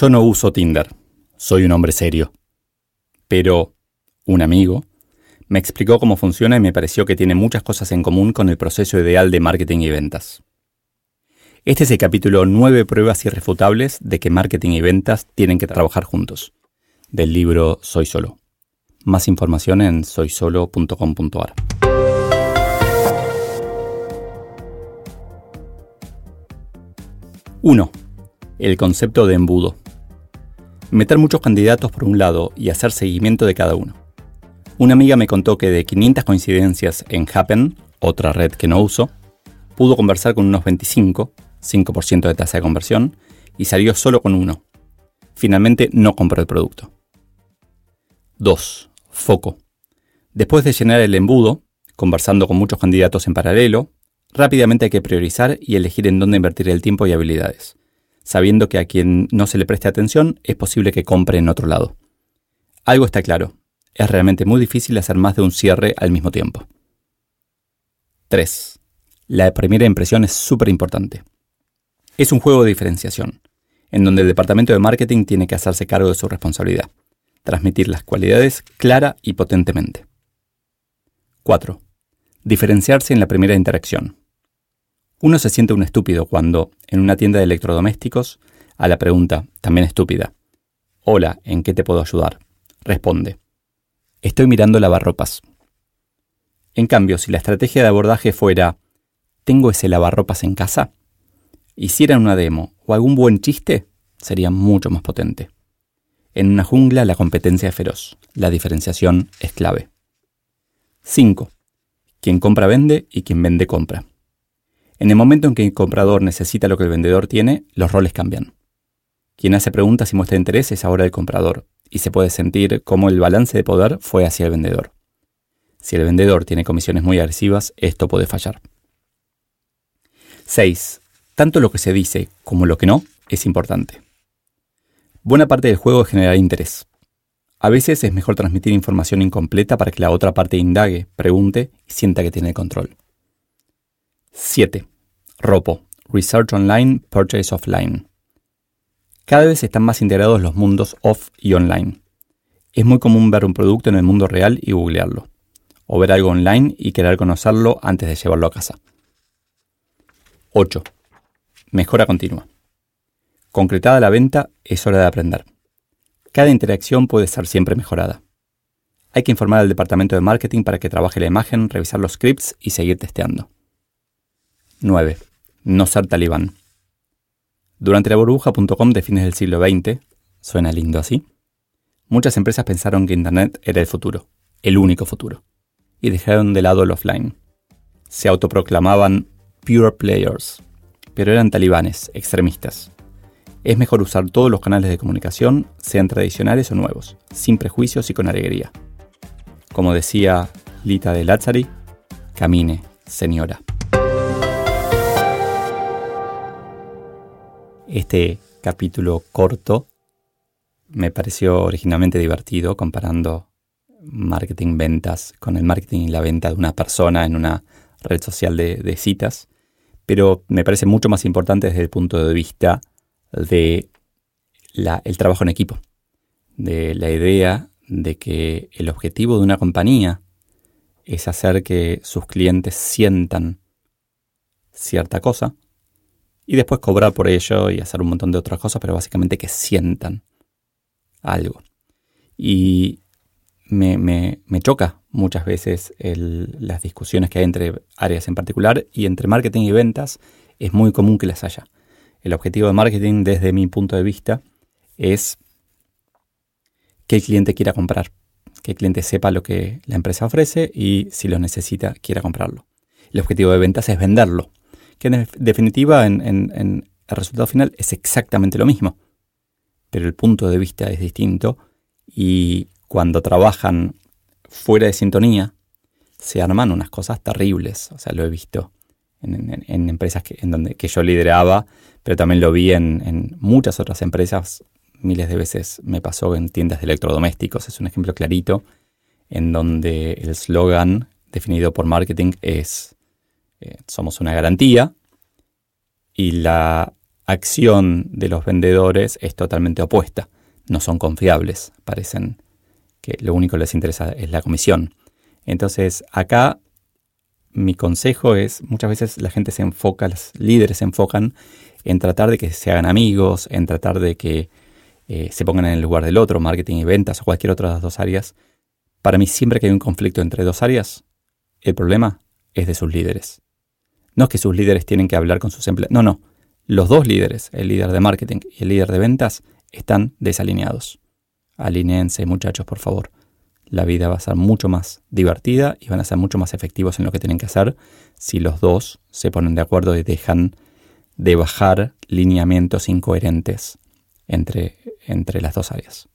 Yo no uso Tinder, soy un hombre serio. Pero un amigo me explicó cómo funciona y me pareció que tiene muchas cosas en común con el proceso ideal de marketing y ventas. Este es el capítulo 9 pruebas irrefutables de que marketing y ventas tienen que trabajar juntos, del libro Soy Solo. Más información en soysolo.com.ar. 1. El concepto de embudo. Meter muchos candidatos por un lado y hacer seguimiento de cada uno. Una amiga me contó que de 500 coincidencias en Happen, otra red que no uso, pudo conversar con unos 25, 5% de tasa de conversión, y salió solo con uno. Finalmente no compró el producto. 2. Foco. Después de llenar el embudo, conversando con muchos candidatos en paralelo, rápidamente hay que priorizar y elegir en dónde invertir el tiempo y habilidades, sabiendo que a quien no se le preste atención es posible que compre en otro lado. Algo está claro, es realmente muy difícil hacer más de un cierre al mismo tiempo. 3. La primera impresión es súper importante. Es un juego de diferenciación, en donde el departamento de marketing tiene que hacerse cargo de su responsabilidad, transmitir las cualidades clara y potentemente. 4. Diferenciarse en la primera interacción. Uno se siente un estúpido cuando, en una tienda de electrodomésticos, a la pregunta, también estúpida, Hola, ¿en qué te puedo ayudar? responde, Estoy mirando lavarropas. En cambio, si la estrategia de abordaje fuera ¿Tengo ese lavarropas en casa? Hicieran una demo o algún buen chiste, sería mucho más potente. En una jungla la competencia es feroz, la diferenciación es clave. 5. Quien compra vende y quien vende compra. En el momento en que el comprador necesita lo que el vendedor tiene, los roles cambian. Quien hace preguntas y muestra interés es ahora el comprador, y se puede sentir cómo el balance de poder fue hacia el vendedor. Si el vendedor tiene comisiones muy agresivas, esto puede fallar. 6. Tanto lo que se dice como lo que no es importante. Buena parte del juego es generar interés. A veces es mejor transmitir información incompleta para que la otra parte indague, pregunte y sienta que tiene control. 7. ROPO, Research Online, Purchase Offline. Cada vez están más integrados los mundos off y online. Es muy común ver un producto en el mundo real y googlearlo, o ver algo online y querer conocerlo antes de llevarlo a casa. 8. Mejora continua. Concretada la venta, es hora de aprender. Cada interacción puede ser siempre mejorada. Hay que informar al departamento de marketing para que trabaje la imagen, revisar los scripts y seguir testeando. 9. No ser talibán. Durante la burbuja.com de fines del siglo XX, suena lindo así, muchas empresas pensaron que Internet era el futuro, el único futuro, y dejaron de lado el offline. Se autoproclamaban pure players, pero eran talibanes, extremistas. Es mejor usar todos los canales de comunicación, sean tradicionales o nuevos, sin prejuicios y con alegría. Como decía Lita de Lazzari, camine, señora. Este capítulo corto me pareció originalmente divertido comparando marketing ventas con el marketing y la venta de una persona en una red social de, citas, pero me parece mucho más importante desde el punto de vista de el trabajo en equipo, de la idea de que el objetivo de una compañía es hacer que sus clientes sientan cierta cosa y después cobrar por ello y hacer un montón de otras cosas, pero básicamente que sientan algo. Y me, me, choca muchas veces las discusiones que hay entre áreas en particular y entre marketing y ventas es muy común que las haya. El objetivo de marketing desde mi punto de vista es que el cliente quiera comprar, que el cliente sepa lo que la empresa ofrece y si lo necesita quiera comprarlo. El objetivo de ventas es venderlo, que en definitiva en, el resultado final es exactamente lo mismo, pero el punto de vista es distinto y cuando trabajan fuera de sintonía se arman unas cosas terribles, o sea, lo he visto en, empresas que, en donde, que yo lideraba, pero también lo vi en, muchas otras empresas, miles de veces me pasó en tiendas de electrodomésticos, es un ejemplo clarito, en donde el slogan definido por marketing es eh, somos una garantía y la acción de los vendedores es totalmente opuesta. No son confiables, parecen que lo único que les interesa es la comisión. Entonces, acá mi consejo es, muchas veces la gente se enfoca, los líderes se enfocan en tratar de que se hagan amigos, en tratar de que eh, se pongan en el lugar del otro, marketing y ventas o cualquier otra de las dos áreas. Para mí, siempre que hay un conflicto entre dos áreas, el problema es de sus líderes. No es que sus líderes tienen que hablar con sus empleados. No, no. Los dos líderes, el líder de marketing y el líder de ventas, están desalineados. Alineense, muchachos, por favor la vida va a ser mucho más divertida y van a ser mucho más efectivos en lo que tienen que hacer si los dos se ponen de acuerdo y dejan de bajar lineamientos incoherentes entre, entre las dos áreas.